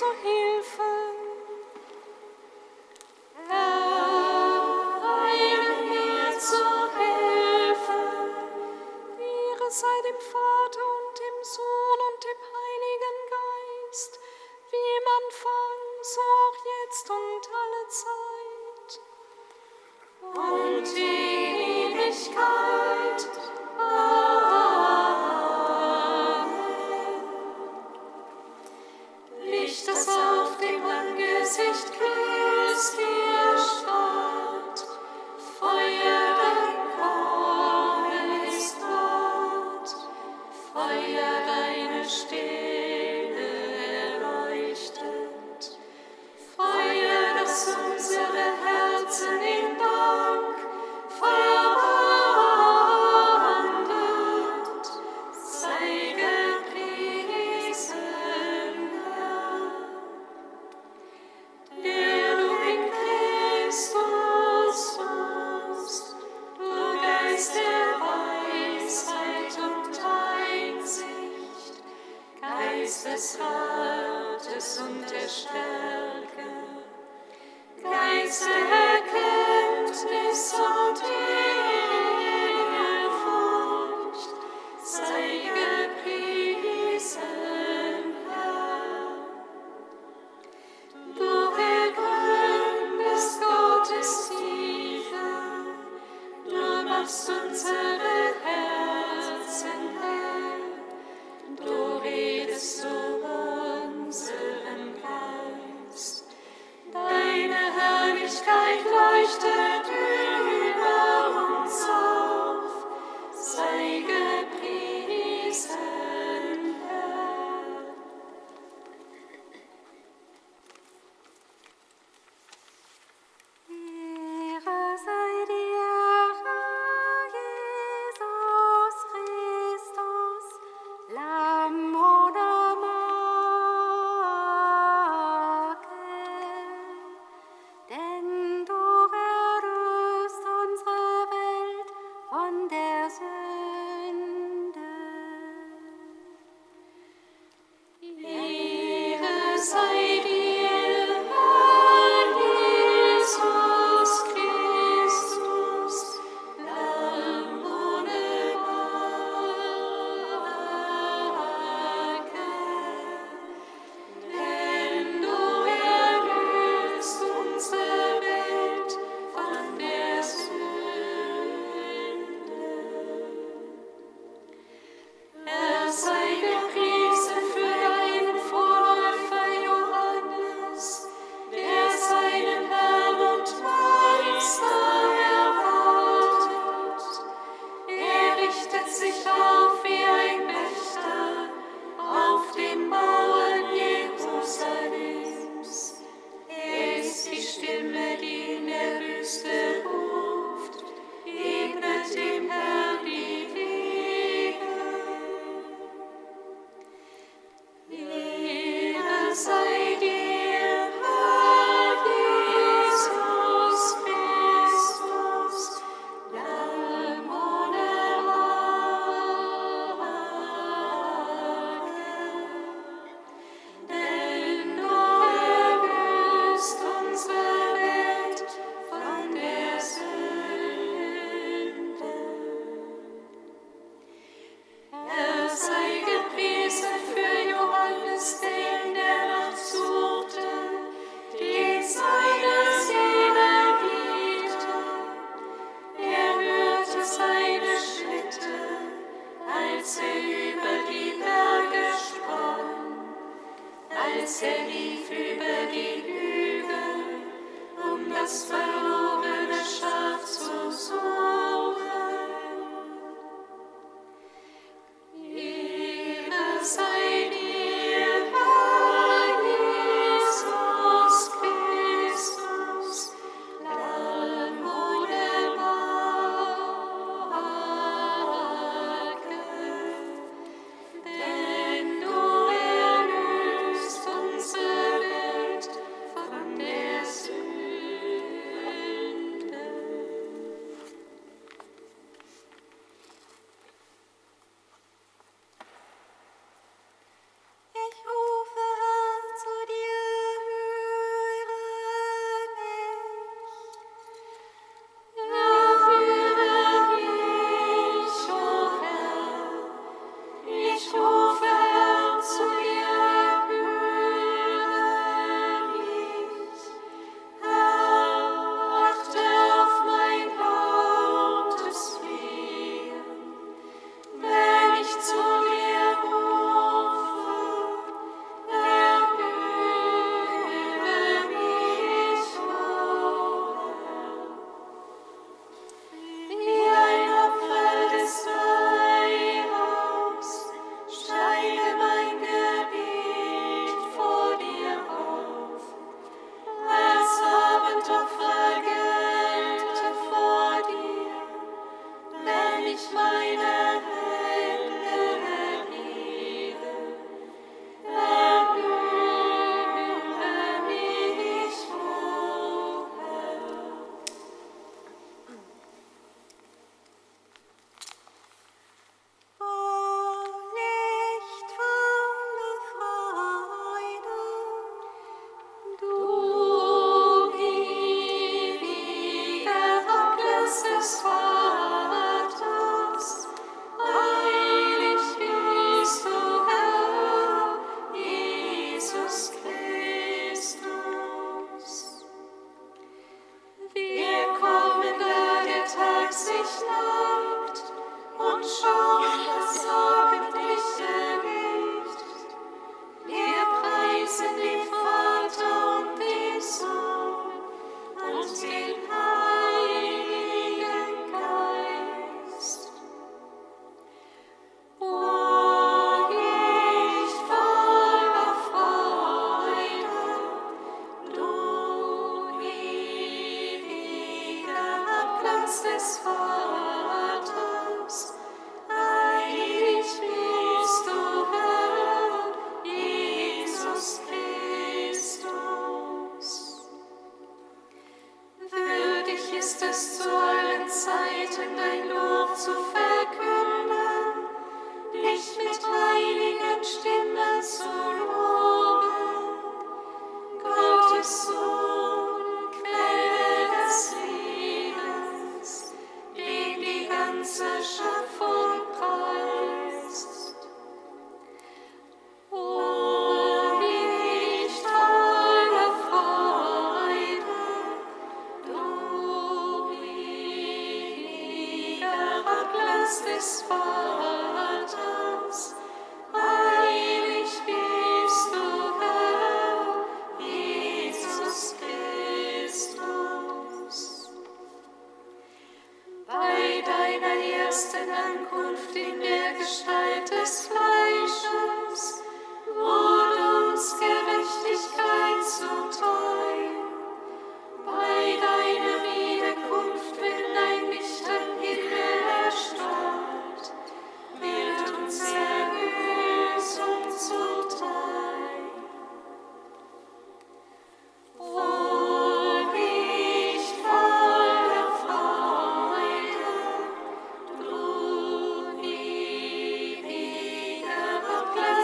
zu Hilfe.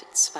Kraft 2.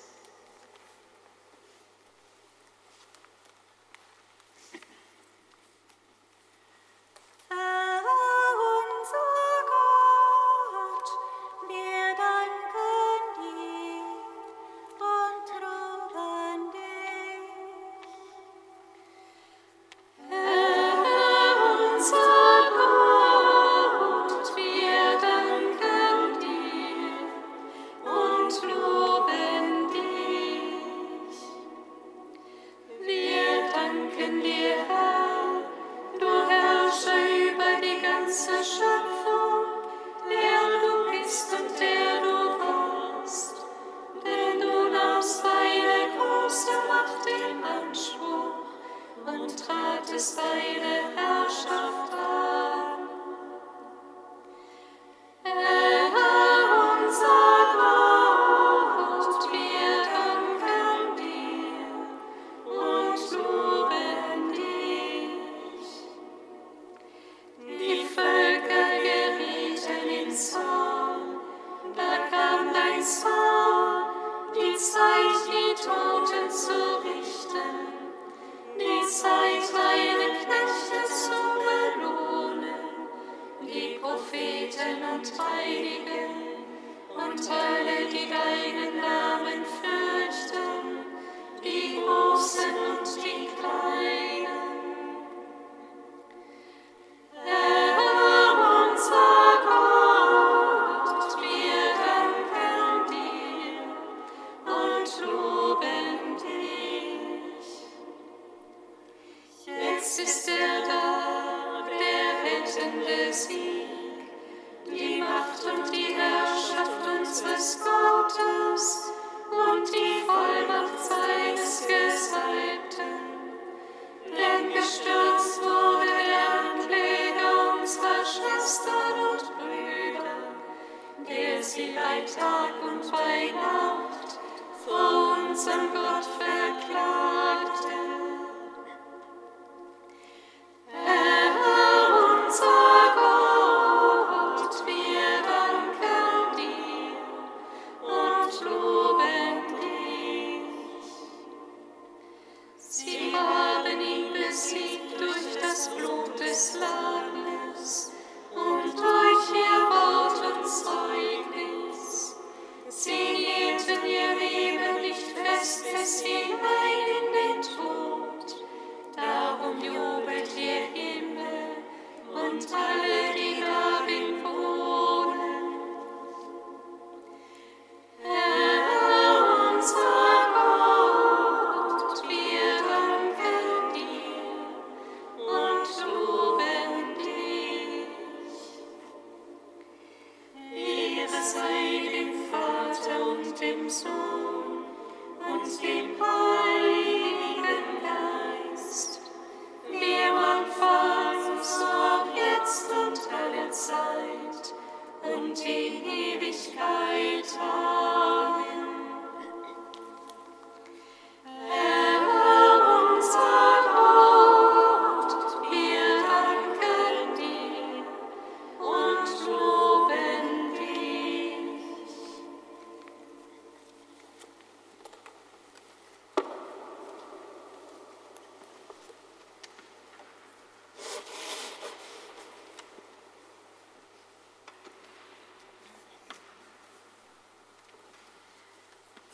satisfied.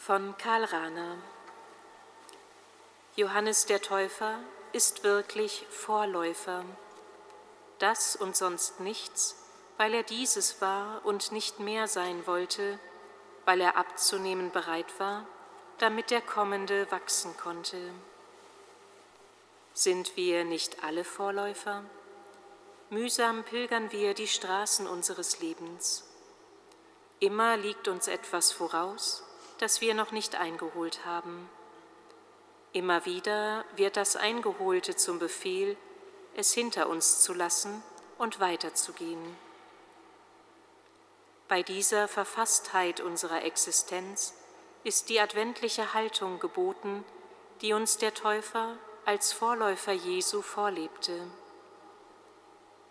Von Karl Rahner. Johannes der Täufer ist wirklich Vorläufer. Das und sonst nichts, weil er dieses war und nicht mehr sein wollte, weil er abzunehmen bereit war, damit der Kommende wachsen konnte. Sind wir nicht alle Vorläufer? Mühsam pilgern wir die Straßen unseres Lebens. Immer liegt uns etwas voraus, das wir noch nicht eingeholt haben. Immer wieder wird das Eingeholte zum Befehl, es hinter uns zu lassen und weiterzugehen. Bei dieser Verfasstheit unserer Existenz ist die adventliche Haltung geboten, die uns der Täufer als Vorläufer Jesu vorlebte.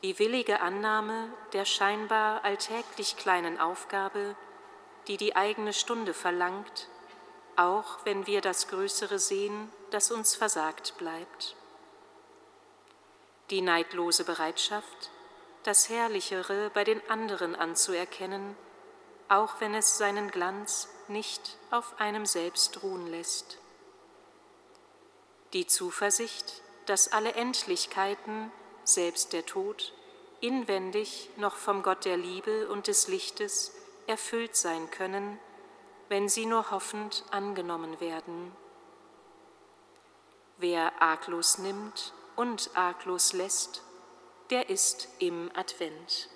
Die willige Annahme der scheinbar alltäglich kleinen Aufgabe, die die eigene Stunde verlangt, auch wenn wir das Größere sehen, das uns versagt bleibt. Die neidlose Bereitschaft, das Herrlichere bei den anderen anzuerkennen, auch wenn es seinen Glanz nicht auf einem selbst ruhen lässt. Die Zuversicht, dass alle Endlichkeiten, selbst der Tod, inwendig noch vom Gott der Liebe und des Lichtes erfüllt sein können, wenn sie nur hoffend angenommen werden. Wer arglos nimmt und arglos lässt, der ist im Advent.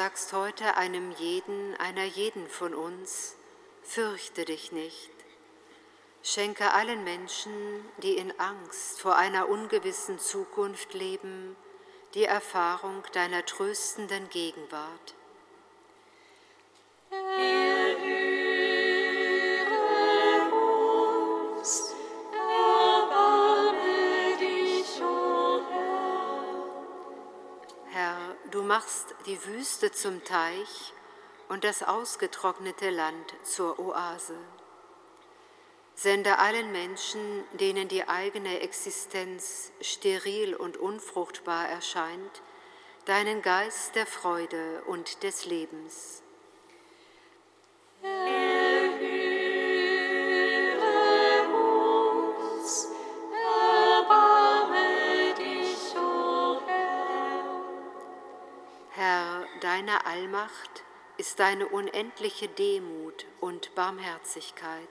Sagst heute einem jeden, einer jeden von uns, fürchte dich nicht. Schenke allen Menschen, die in Angst vor einer ungewissen Zukunft leben, die Erfahrung deiner tröstenden Gegenwart. Die Wüste zum Teich und das ausgetrocknete Land zur Oase. Sende allen Menschen, denen die eigene Existenz steril und unfruchtbar erscheint, deinen Geist der Freude und des Lebens. Allmacht ist deine unendliche Demut und Barmherzigkeit.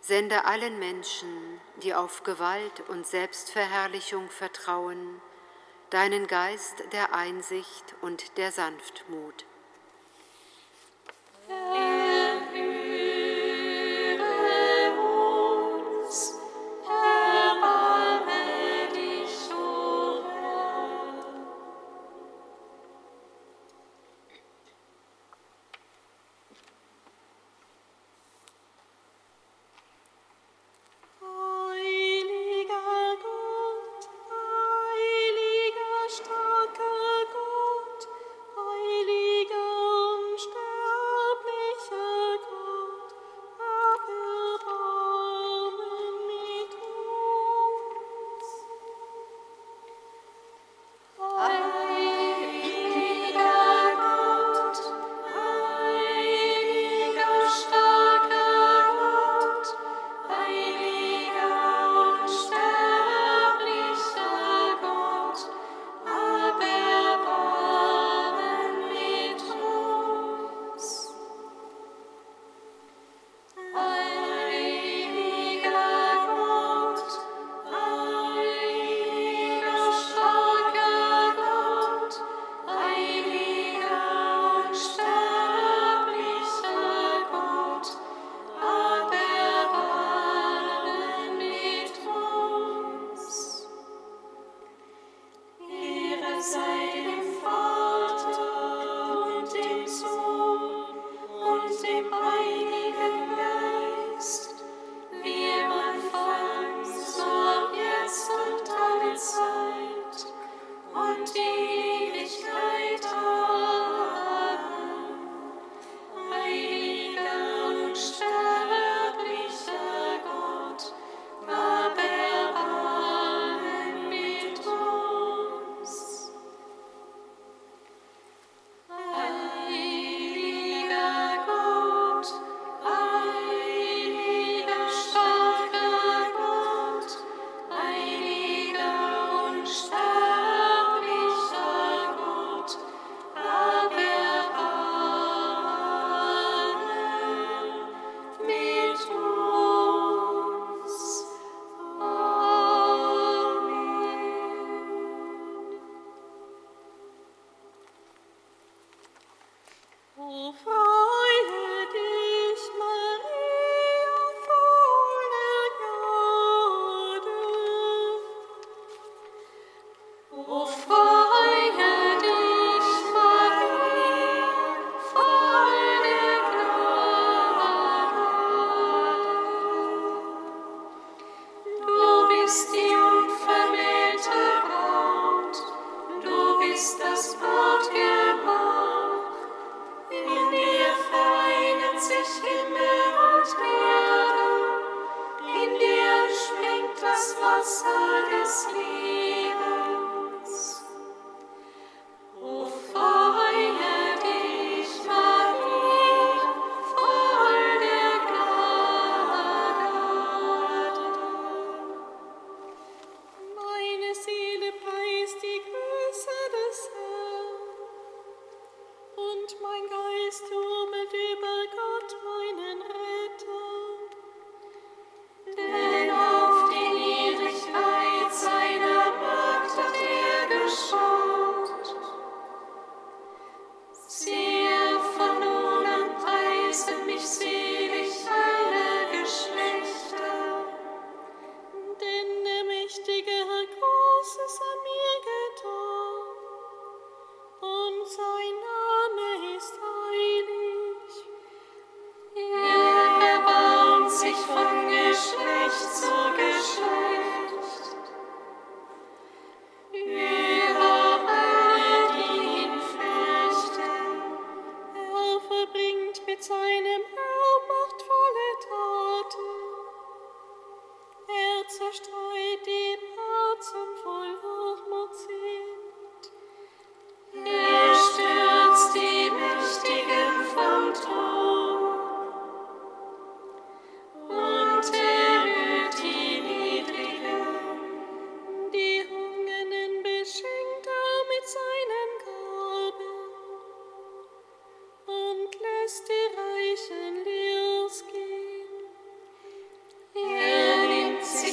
Sende allen Menschen, die auf Gewalt und Selbstverherrlichung vertrauen, deinen Geist der Einsicht und der Sanftmut.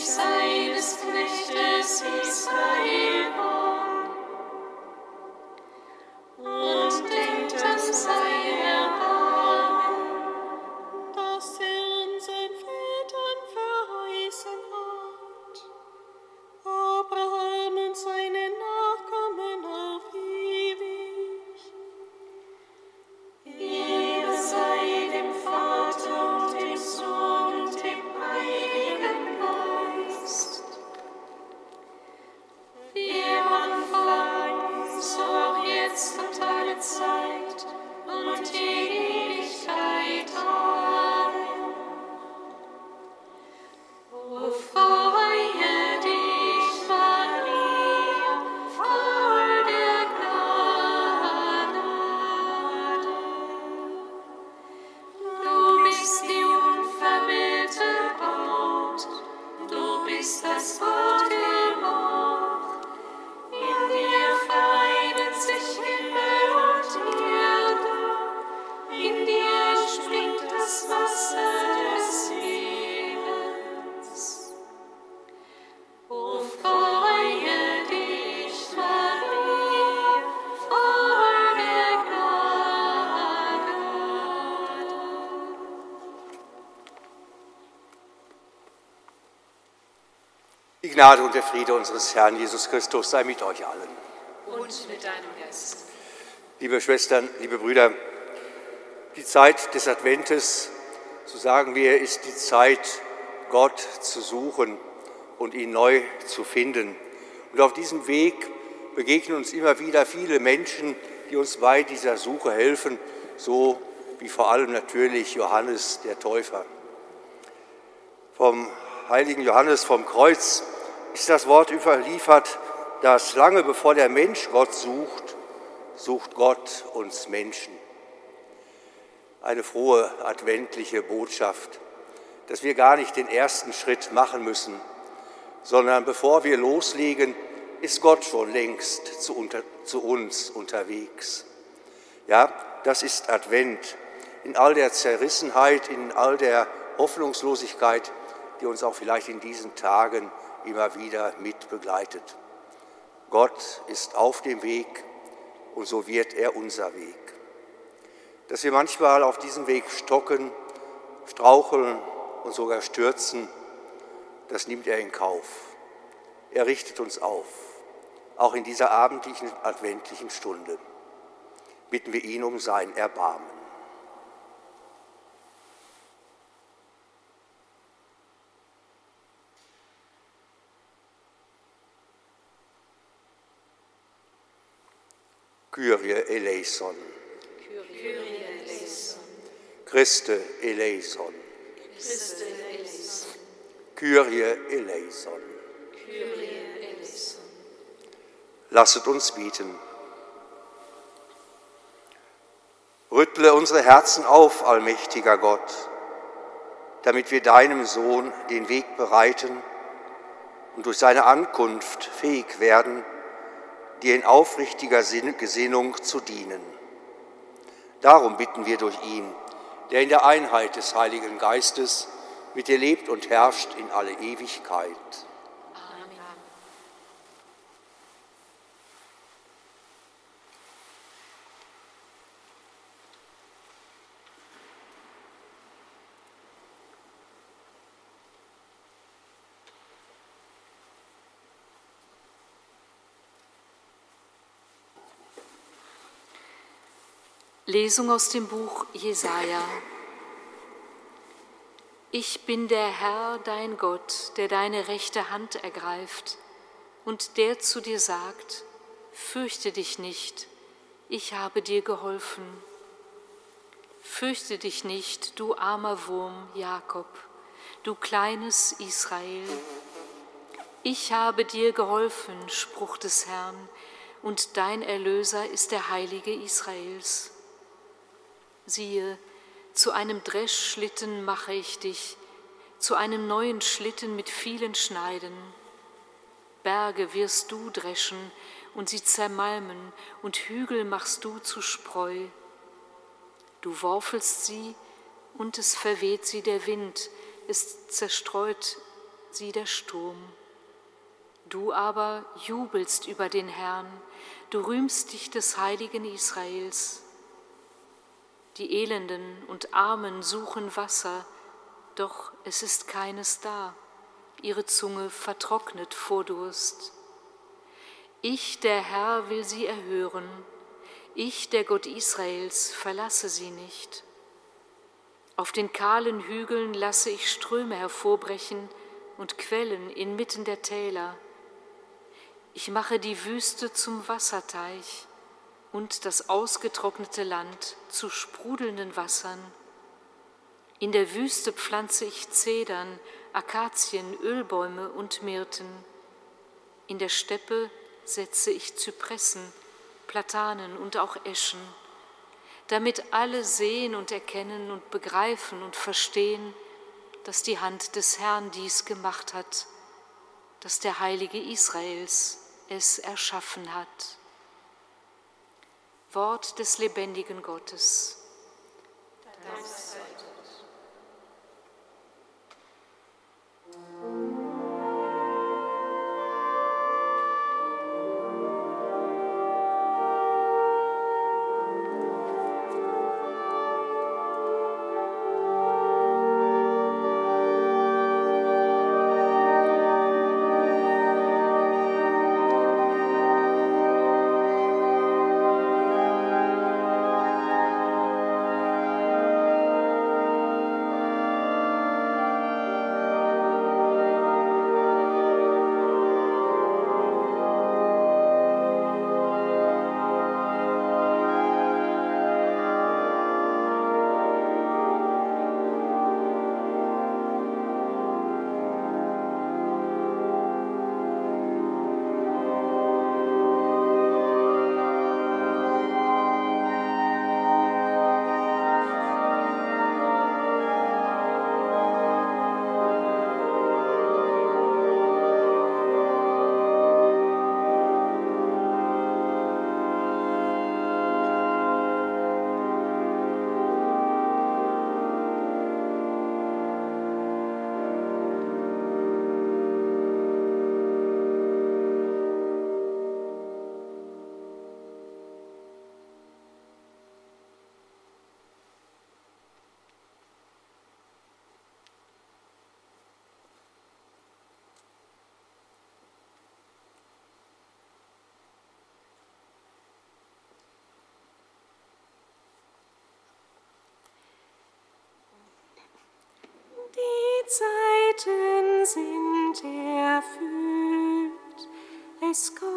seines Knechtes Israel. Gnade und der Friede unseres Herrn Jesus Christus sei mit euch allen. Und mit deinem Geist. Liebe Schwestern, liebe Brüder, die Zeit des Adventes, so sagen wir, ist die Zeit, Gott zu suchen und ihn neu zu finden. Und auf diesem Weg begegnen uns immer wieder viele Menschen, die uns bei dieser Suche helfen, so wie vor allem natürlich Johannes der Täufer. Vom heiligen Johannes vom Kreuz ist das Wort überliefert, dass lange bevor der Mensch Gott sucht, sucht Gott uns Menschen. Eine frohe adventliche Botschaft, dass wir gar nicht den ersten Schritt machen müssen, sondern bevor wir loslegen, ist Gott schon längst zu, unter, zu uns unterwegs. Ja, das ist Advent in all der Zerrissenheit, in all der Hoffnungslosigkeit, die uns auch vielleicht in diesen Tagen immer wieder mit begleitet. Gott ist auf dem Weg und so wird er unser Weg. Dass wir manchmal auf diesem Weg stocken, straucheln und sogar stürzen, das nimmt er in Kauf. Er richtet uns auf, auch in dieser abendlichen, adventlichen Stunde. Bitten wir ihn um sein Erbarmen. Kyrie eleison. Kyrie eleison. Christe eleison. Christe eleison. Kyrie eleison. Kyrie eleison. Lasset uns bieten. Rüttle unsere Herzen auf, allmächtiger Gott, damit wir deinem Sohn den Weg bereiten und durch seine Ankunft fähig werden, dir in aufrichtiger Gesinnung zu dienen. Darum bitten wir durch ihn, der in der Einheit des Heiligen Geistes mit dir lebt und herrscht in alle Ewigkeit. Lesung aus dem Buch Jesaja. Ich bin der Herr, dein Gott, der deine rechte Hand ergreift und der zu dir sagt: Fürchte dich nicht, ich habe dir geholfen. Fürchte dich nicht, du armer Wurm Jakob, du kleines Israel. Ich habe dir geholfen, Spruch des Herrn, und dein Erlöser ist der Heilige Israels. Siehe, zu einem Dreschschlitten mache ich dich, zu einem neuen Schlitten mit vielen Schneiden. Berge wirst du dreschen und sie zermalmen, und Hügel machst du zu Spreu. Du worfelst sie, und es verweht sie der Wind, es zerstreut sie der Sturm. Du aber jubelst über den Herrn, du rühmst dich des heiligen Israels. Die Elenden und Armen suchen Wasser, doch es ist keines da, ihre Zunge vertrocknet vor Durst. Ich, der Herr, will sie erhören, ich, der Gott Israels, verlasse sie nicht. Auf den kahlen Hügeln lasse ich Ströme hervorbrechen und Quellen inmitten der Täler. Ich mache die Wüste zum Wasserteich und das ausgetrocknete Land zu sprudelnden Wassern. In der Wüste pflanze ich Zedern, Akazien, Ölbäume und Myrten. In der Steppe setze ich Zypressen, Platanen und auch Eschen, damit alle sehen und erkennen und begreifen und verstehen, dass die Hand des Herrn dies gemacht hat, dass der Heilige Israels es erschaffen hat. Wort des lebendigen Gottes. Dank sind erfüllt, es kommt,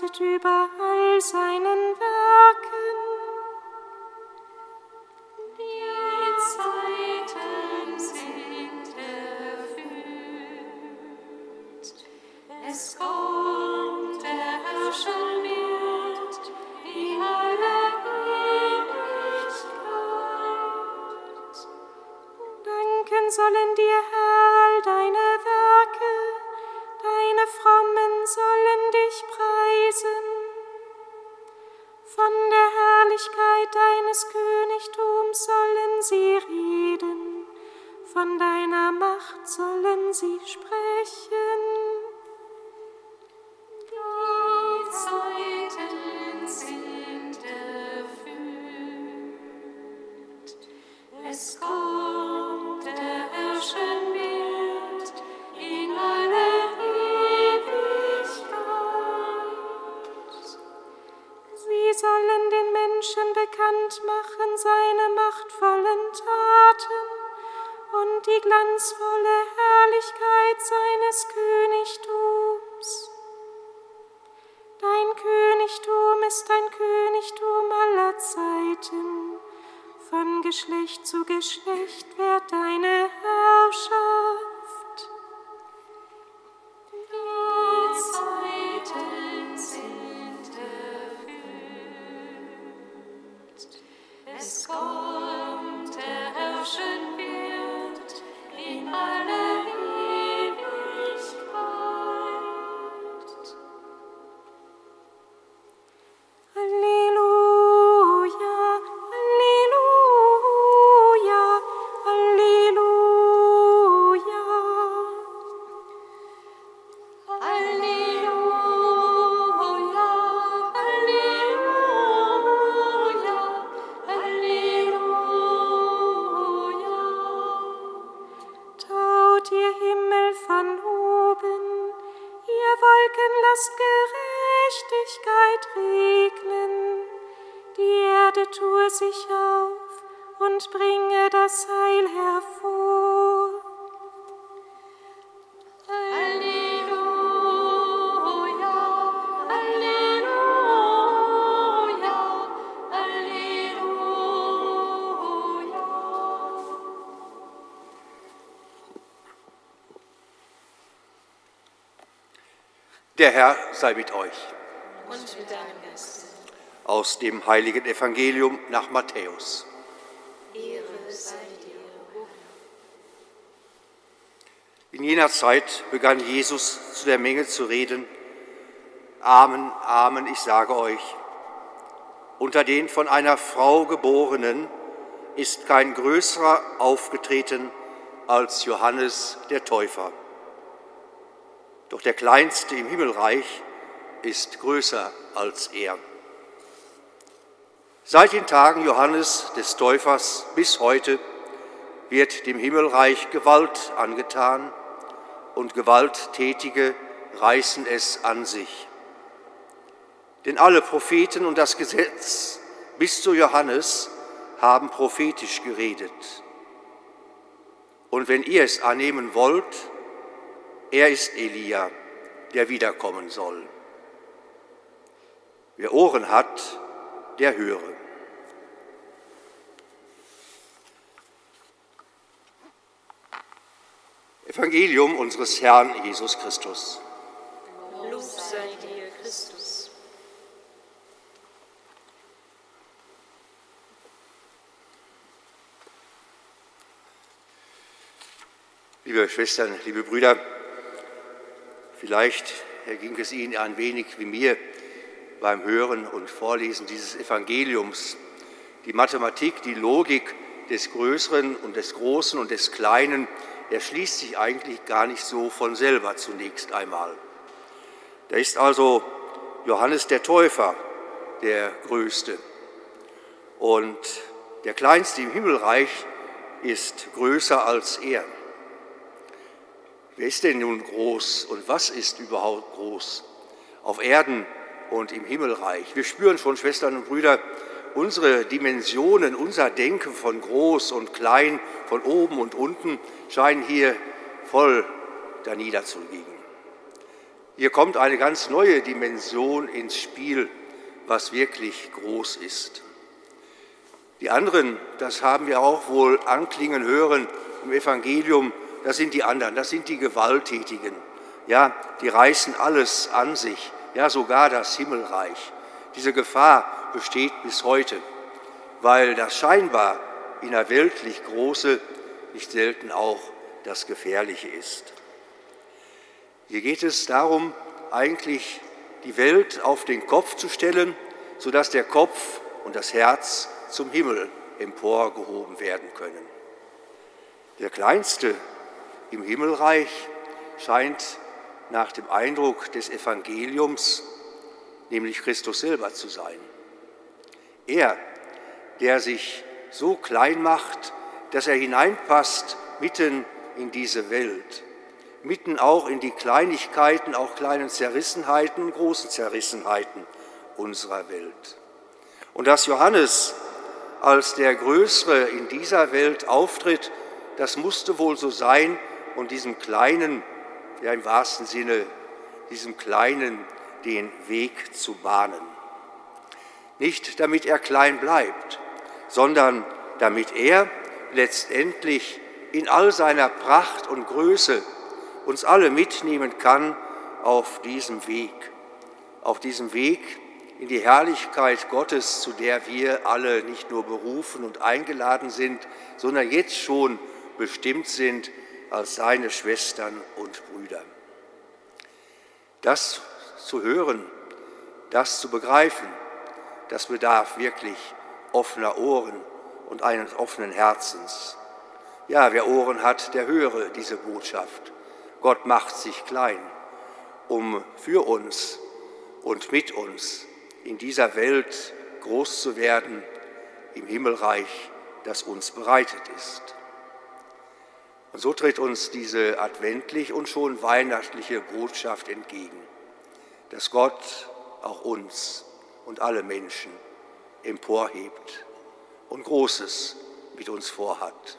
Dein Königtum lässt Gerechtigkeit regnen. Die Erde tue sich auf und bringe das Heil hervor. Der Herr sei mit euch. Und mit deinem Geist. Aus dem heiligen Evangelium nach Matthäus. Ehre sei dir, In jener Zeit begann Jesus zu der Menge zu reden. Amen, Amen, ich sage euch. Unter den von einer Frau geborenen ist kein größerer aufgetreten als Johannes der Täufer. Doch der Kleinste im Himmelreich ist größer als er. Seit den Tagen Johannes des Täufers bis heute wird dem Himmelreich Gewalt angetan und Gewalttätige reißen es an sich. Denn alle Propheten und das Gesetz bis zu Johannes haben prophetisch geredet. Und wenn ihr es annehmen wollt, er ist Elia, der wiederkommen soll. Wer Ohren hat, der höre. Evangelium unseres Herrn Jesus Christus. Lob sei dir, Christus. Liebe Schwestern, liebe Brüder, Vielleicht ging es Ihnen ein wenig wie mir beim Hören und Vorlesen dieses Evangeliums. Die Mathematik, die Logik des Größeren und des Großen und des Kleinen erschließt sich eigentlich gar nicht so von selber zunächst einmal. Da ist also Johannes der Täufer der Größte und der Kleinste im Himmelreich ist größer als er. Wer ist denn nun groß und was ist überhaupt groß auf Erden und im Himmelreich? Wir spüren schon, Schwestern und Brüder, unsere Dimensionen, unser Denken von groß und klein, von oben und unten scheinen hier voll da niederzulegen. Hier kommt eine ganz neue Dimension ins Spiel, was wirklich groß ist. Die anderen, das haben wir auch wohl anklingen hören im Evangelium, das sind die anderen, das sind die Gewalttätigen. Ja, die reißen alles an sich, ja sogar das Himmelreich. Diese Gefahr besteht bis heute, weil das scheinbar innerweltlich Große nicht selten auch das Gefährliche ist. Hier geht es darum, eigentlich die Welt auf den Kopf zu stellen, sodass der Kopf und das Herz zum Himmel emporgehoben werden können. Der kleinste im Himmelreich scheint nach dem Eindruck des Evangeliums nämlich Christus selber zu sein. Er, der sich so klein macht, dass er hineinpasst mitten in diese Welt, mitten auch in die Kleinigkeiten, auch kleinen Zerrissenheiten großen Zerrissenheiten unserer Welt. Und dass Johannes als der Größere in dieser Welt auftritt, das musste wohl so sein, und diesem Kleinen, ja im wahrsten Sinne, diesem Kleinen den Weg zu bahnen. nicht damit er klein bleibt, sondern damit er letztendlich in all seiner Pracht und Größe uns alle mitnehmen kann auf diesem Weg, auf diesem Weg in die Herrlichkeit Gottes, zu der wir alle nicht nur berufen und eingeladen sind, sondern jetzt schon bestimmt sind als seine Schwestern und Brüder. Das zu hören, das zu begreifen, das bedarf wirklich offener Ohren und eines offenen Herzens. Ja, wer Ohren hat, der höre diese Botschaft. Gott macht sich klein, um für uns und mit uns in dieser Welt groß zu werden, im Himmelreich, das uns bereitet ist. Und so tritt uns diese adventlich und schon weihnachtliche Botschaft entgegen, dass Gott auch uns und alle Menschen emporhebt und Großes mit uns vorhat.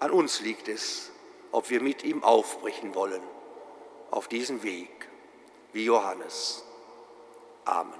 An uns liegt es, ob wir mit ihm aufbrechen wollen auf diesen Weg, wie Johannes. Amen.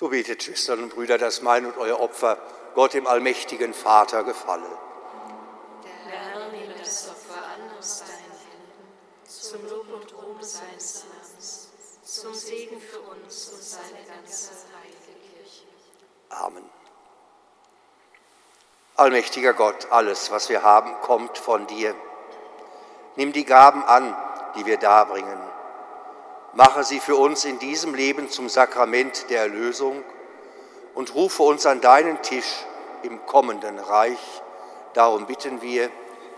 So betet, Schwestern und Brüder, dass mein und euer Opfer Gott dem allmächtigen Vater gefalle. Der Herr nehme das Opfer an aus deinen Händen, zum Lob und Ruhm seines Namens, zum Segen für uns und seine ganze heilige Kirche. Amen. Allmächtiger Gott, alles, was wir haben, kommt von dir. Nimm die Gaben an, die wir darbringen Mache sie für uns in diesem Leben zum Sakrament der Erlösung und rufe uns an deinen Tisch im kommenden Reich. Darum bitten wir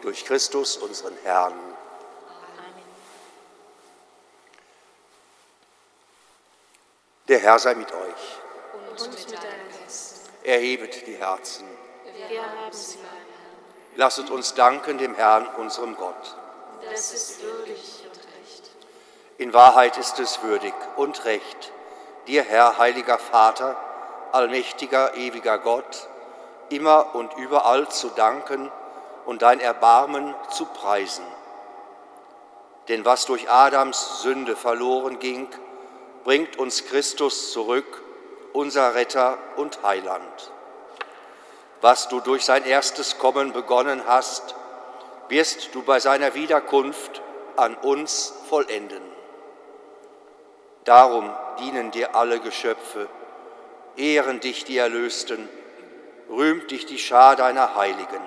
durch Christus, unseren Herrn. Amen. Der Herr sei mit euch. Und mit deinem Geist. Erhebet die Herzen. Wir haben sie beim Herrn. Lasset uns danken dem Herrn, unserem Gott. Das ist würdig in Wahrheit ist es würdig und recht, dir, Herr, heiliger Vater, allmächtiger, ewiger Gott, immer und überall zu danken und dein Erbarmen zu preisen. Denn was durch Adams Sünde verloren ging, bringt uns Christus zurück, unser Retter und Heiland. Was du durch sein erstes Kommen begonnen hast, wirst du bei seiner Wiederkunft an uns vollenden. Darum dienen dir alle Geschöpfe, ehren dich die Erlösten, rühmt dich die Schar deiner Heiligen.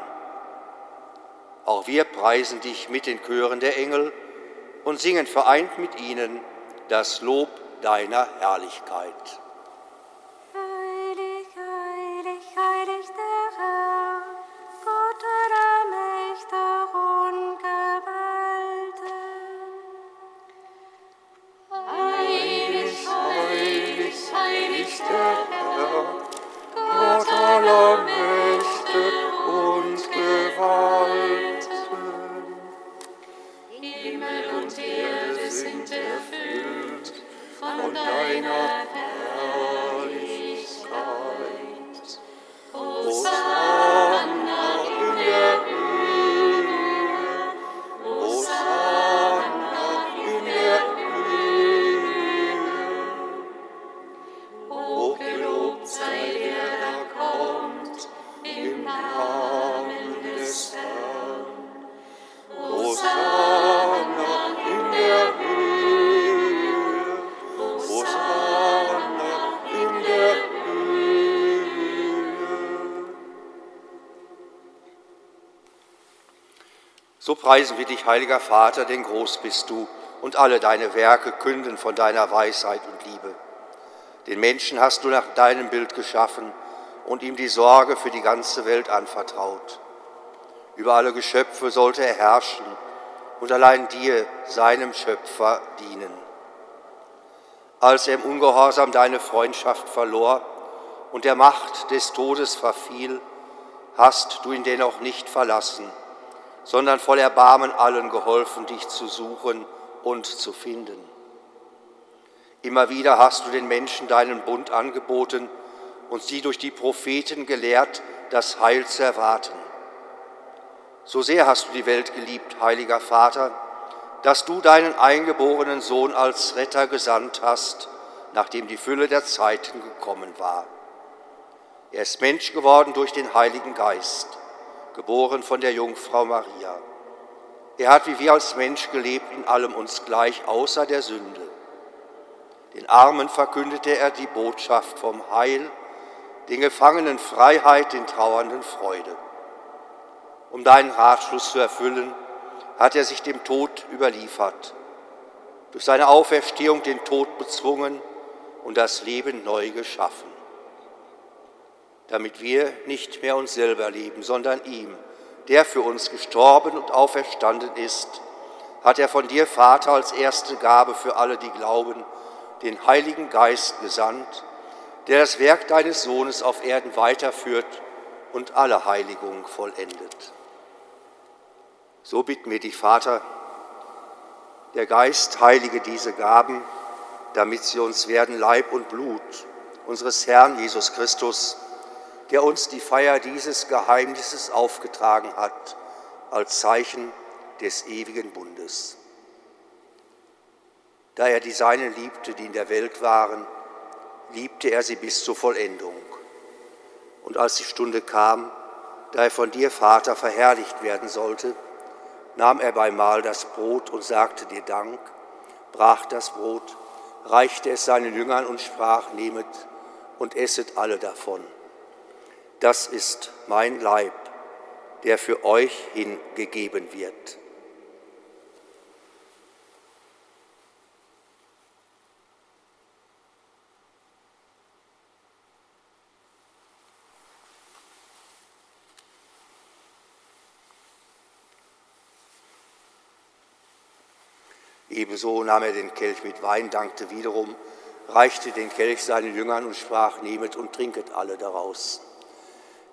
Auch wir preisen dich mit den Chören der Engel und singen vereint mit ihnen das Lob deiner Herrlichkeit. Preisen wir dich, heiliger Vater, denn groß bist du und alle deine Werke künden von deiner Weisheit und Liebe. Den Menschen hast du nach deinem Bild geschaffen und ihm die Sorge für die ganze Welt anvertraut. Über alle Geschöpfe sollte er herrschen und allein dir, seinem Schöpfer, dienen. Als er im Ungehorsam deine Freundschaft verlor und der Macht des Todes verfiel, hast du ihn dennoch nicht verlassen sondern voll Erbarmen allen geholfen, dich zu suchen und zu finden. Immer wieder hast du den Menschen deinen Bund angeboten und sie durch die Propheten gelehrt, das Heil zu erwarten. So sehr hast du die Welt geliebt, heiliger Vater, dass du deinen eingeborenen Sohn als Retter gesandt hast, nachdem die Fülle der Zeiten gekommen war. Er ist Mensch geworden durch den Heiligen Geist geboren von der Jungfrau Maria. Er hat wie wir als Mensch gelebt, in allem uns gleich, außer der Sünde. Den Armen verkündete er die Botschaft vom Heil, den Gefangenen Freiheit, den Trauernden Freude. Um deinen Ratschluss zu erfüllen, hat er sich dem Tod überliefert, durch seine Auferstehung den Tod bezwungen und das Leben neu geschaffen damit wir nicht mehr uns selber leben, sondern ihm, der für uns gestorben und auferstanden ist, hat er von dir, Vater, als erste Gabe für alle, die glauben, den Heiligen Geist gesandt, der das Werk deines Sohnes auf Erden weiterführt und alle Heiligung vollendet. So bitten wir dich, Vater, der Geist heilige diese Gaben, damit sie uns werden Leib und Blut unseres Herrn Jesus Christus, der uns die Feier dieses Geheimnisses aufgetragen hat, als Zeichen des ewigen Bundes. Da er die Seinen liebte, die in der Welt waren, liebte er sie bis zur Vollendung. Und als die Stunde kam, da er von dir, Vater, verherrlicht werden sollte, nahm er beim Mahl das Brot und sagte dir Dank, brach das Brot, reichte es seinen Jüngern und sprach, nehmet und esset alle davon das ist mein Leib, der für euch hingegeben wird. Ebenso nahm er den Kelch mit Wein, dankte wiederum, reichte den Kelch seinen Jüngern und sprach, nehmet und trinket alle daraus.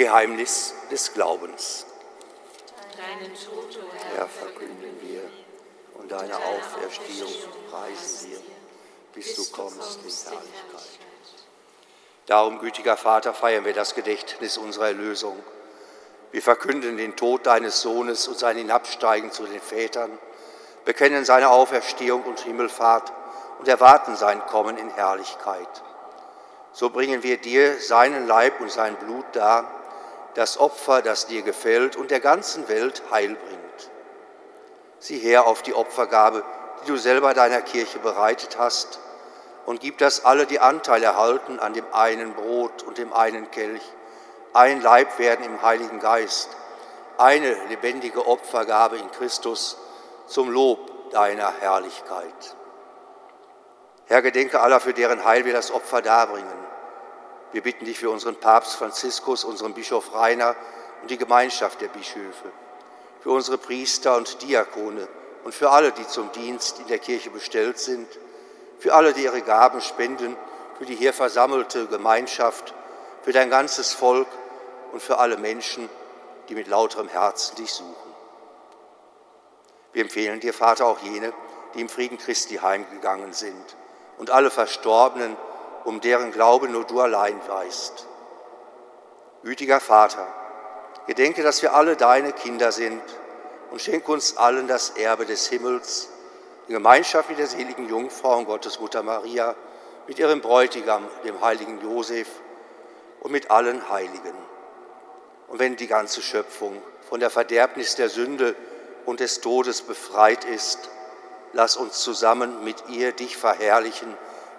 Geheimnis des Glaubens. Deinen Tod, o Herr, verkünden wir und deine Auferstehung preisen wir, bis du kommst in Herrlichkeit. Darum, gütiger Vater, feiern wir das Gedächtnis unserer Erlösung. Wir verkünden den Tod deines Sohnes und sein Hinabsteigen zu den Vätern, bekennen seine Auferstehung und Himmelfahrt und erwarten sein Kommen in Herrlichkeit. So bringen wir dir seinen Leib und sein Blut dar, das Opfer, das dir gefällt und der ganzen Welt Heil bringt. Sieh her auf die Opfergabe, die du selber deiner Kirche bereitet hast, und gib, dass alle die Anteil erhalten an dem einen Brot und dem einen Kelch, ein Leib werden im Heiligen Geist, eine lebendige Opfergabe in Christus zum Lob deiner Herrlichkeit. Herr, gedenke aller, für deren Heil wir das Opfer darbringen. Wir bitten dich für unseren Papst Franziskus, unseren Bischof Rainer und die Gemeinschaft der Bischöfe, für unsere Priester und Diakone und für alle, die zum Dienst in der Kirche bestellt sind, für alle, die ihre Gaben spenden, für die hier versammelte Gemeinschaft, für dein ganzes Volk und für alle Menschen, die mit lauterem Herzen dich suchen. Wir empfehlen dir, Vater, auch jene, die im Frieden Christi heimgegangen sind und alle Verstorbenen, um deren Glaube nur du allein weißt. Gütiger Vater, gedenke, dass wir alle deine Kinder sind und schenke uns allen das Erbe des Himmels in Gemeinschaft mit der seligen Jungfrau und Gottesmutter Maria, mit ihrem Bräutigam, dem heiligen Josef und mit allen Heiligen. Und wenn die ganze Schöpfung von der Verderbnis der Sünde und des Todes befreit ist, lass uns zusammen mit ihr dich verherrlichen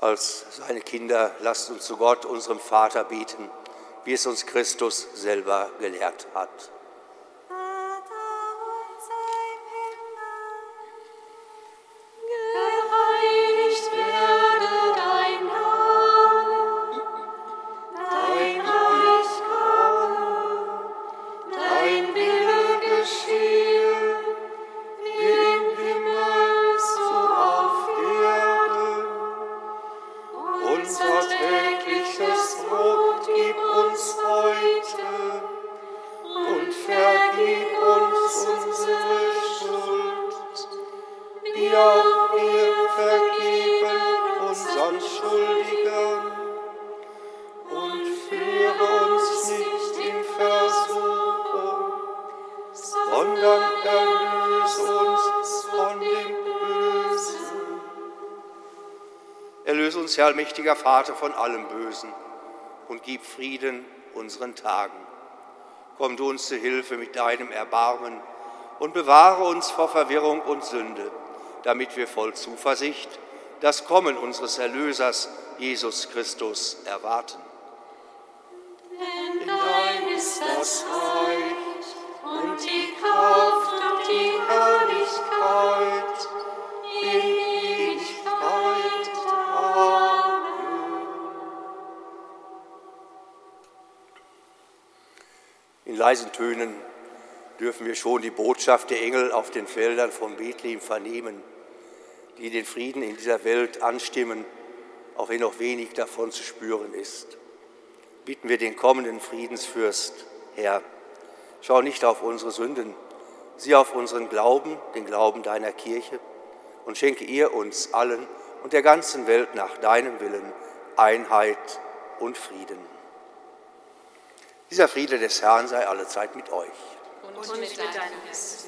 Als seine Kinder lasst uns zu Gott, unserem Vater, beten, wie es uns Christus selber gelehrt hat. Herr allmächtiger Vater, von allem Bösen und gib Frieden unseren Tagen. Komm du uns zu Hilfe mit deinem Erbarmen und bewahre uns vor Verwirrung und Sünde, damit wir voll Zuversicht das Kommen unseres Erlösers, Jesus Christus, erwarten. Denn dein ist das Reich und die Kraft und die Herrlichkeit in leisen Tönen dürfen wir schon die Botschaft der Engel auf den Feldern von Bethlehem vernehmen, die den Frieden in dieser Welt anstimmen, auch wenn noch wenig davon zu spüren ist. Bitten wir den kommenden Friedensfürst, Herr, schau nicht auf unsere Sünden, sieh auf unseren Glauben, den Glauben deiner Kirche und schenke ihr uns allen und der ganzen Welt nach deinem Willen Einheit und Frieden. Dieser Friede des Herrn sei allezeit mit euch. Und mit deinem Geist.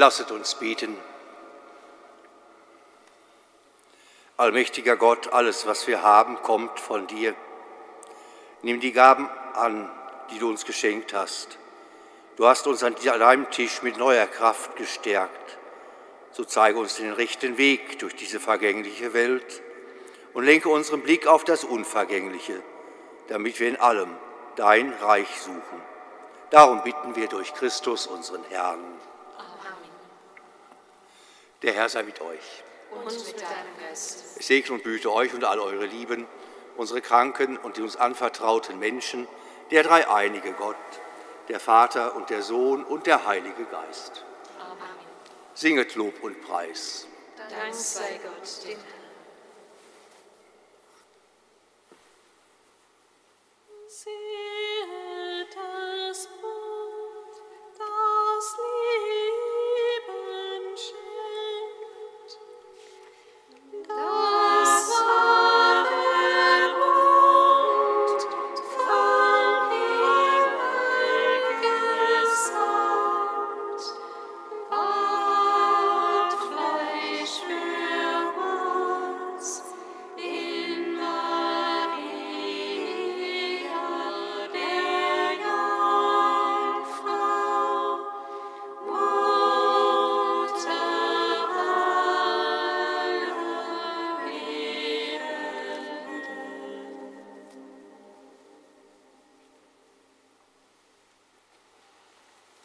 Lasset uns beten. Allmächtiger Gott, alles, was wir haben, kommt von dir. Nimm die Gaben an, die du uns geschenkt hast. Du hast uns an deinem Tisch mit neuer Kraft gestärkt. So zeige uns den rechten Weg durch diese vergängliche Welt und lenke unseren Blick auf das Unvergängliche, damit wir in allem dein Reich suchen. Darum bitten wir durch Christus, unseren Herrn. Der Herr sei mit euch. Und mit deinem Geist. Es segne und behüte euch und all eure Lieben, unsere Kranken und die uns anvertrauten Menschen, der dreieinige Gott, der Vater und der Sohn und der Heilige Geist. Amen. Singet Lob und Preis. Dank sei Gott, dem Herrn.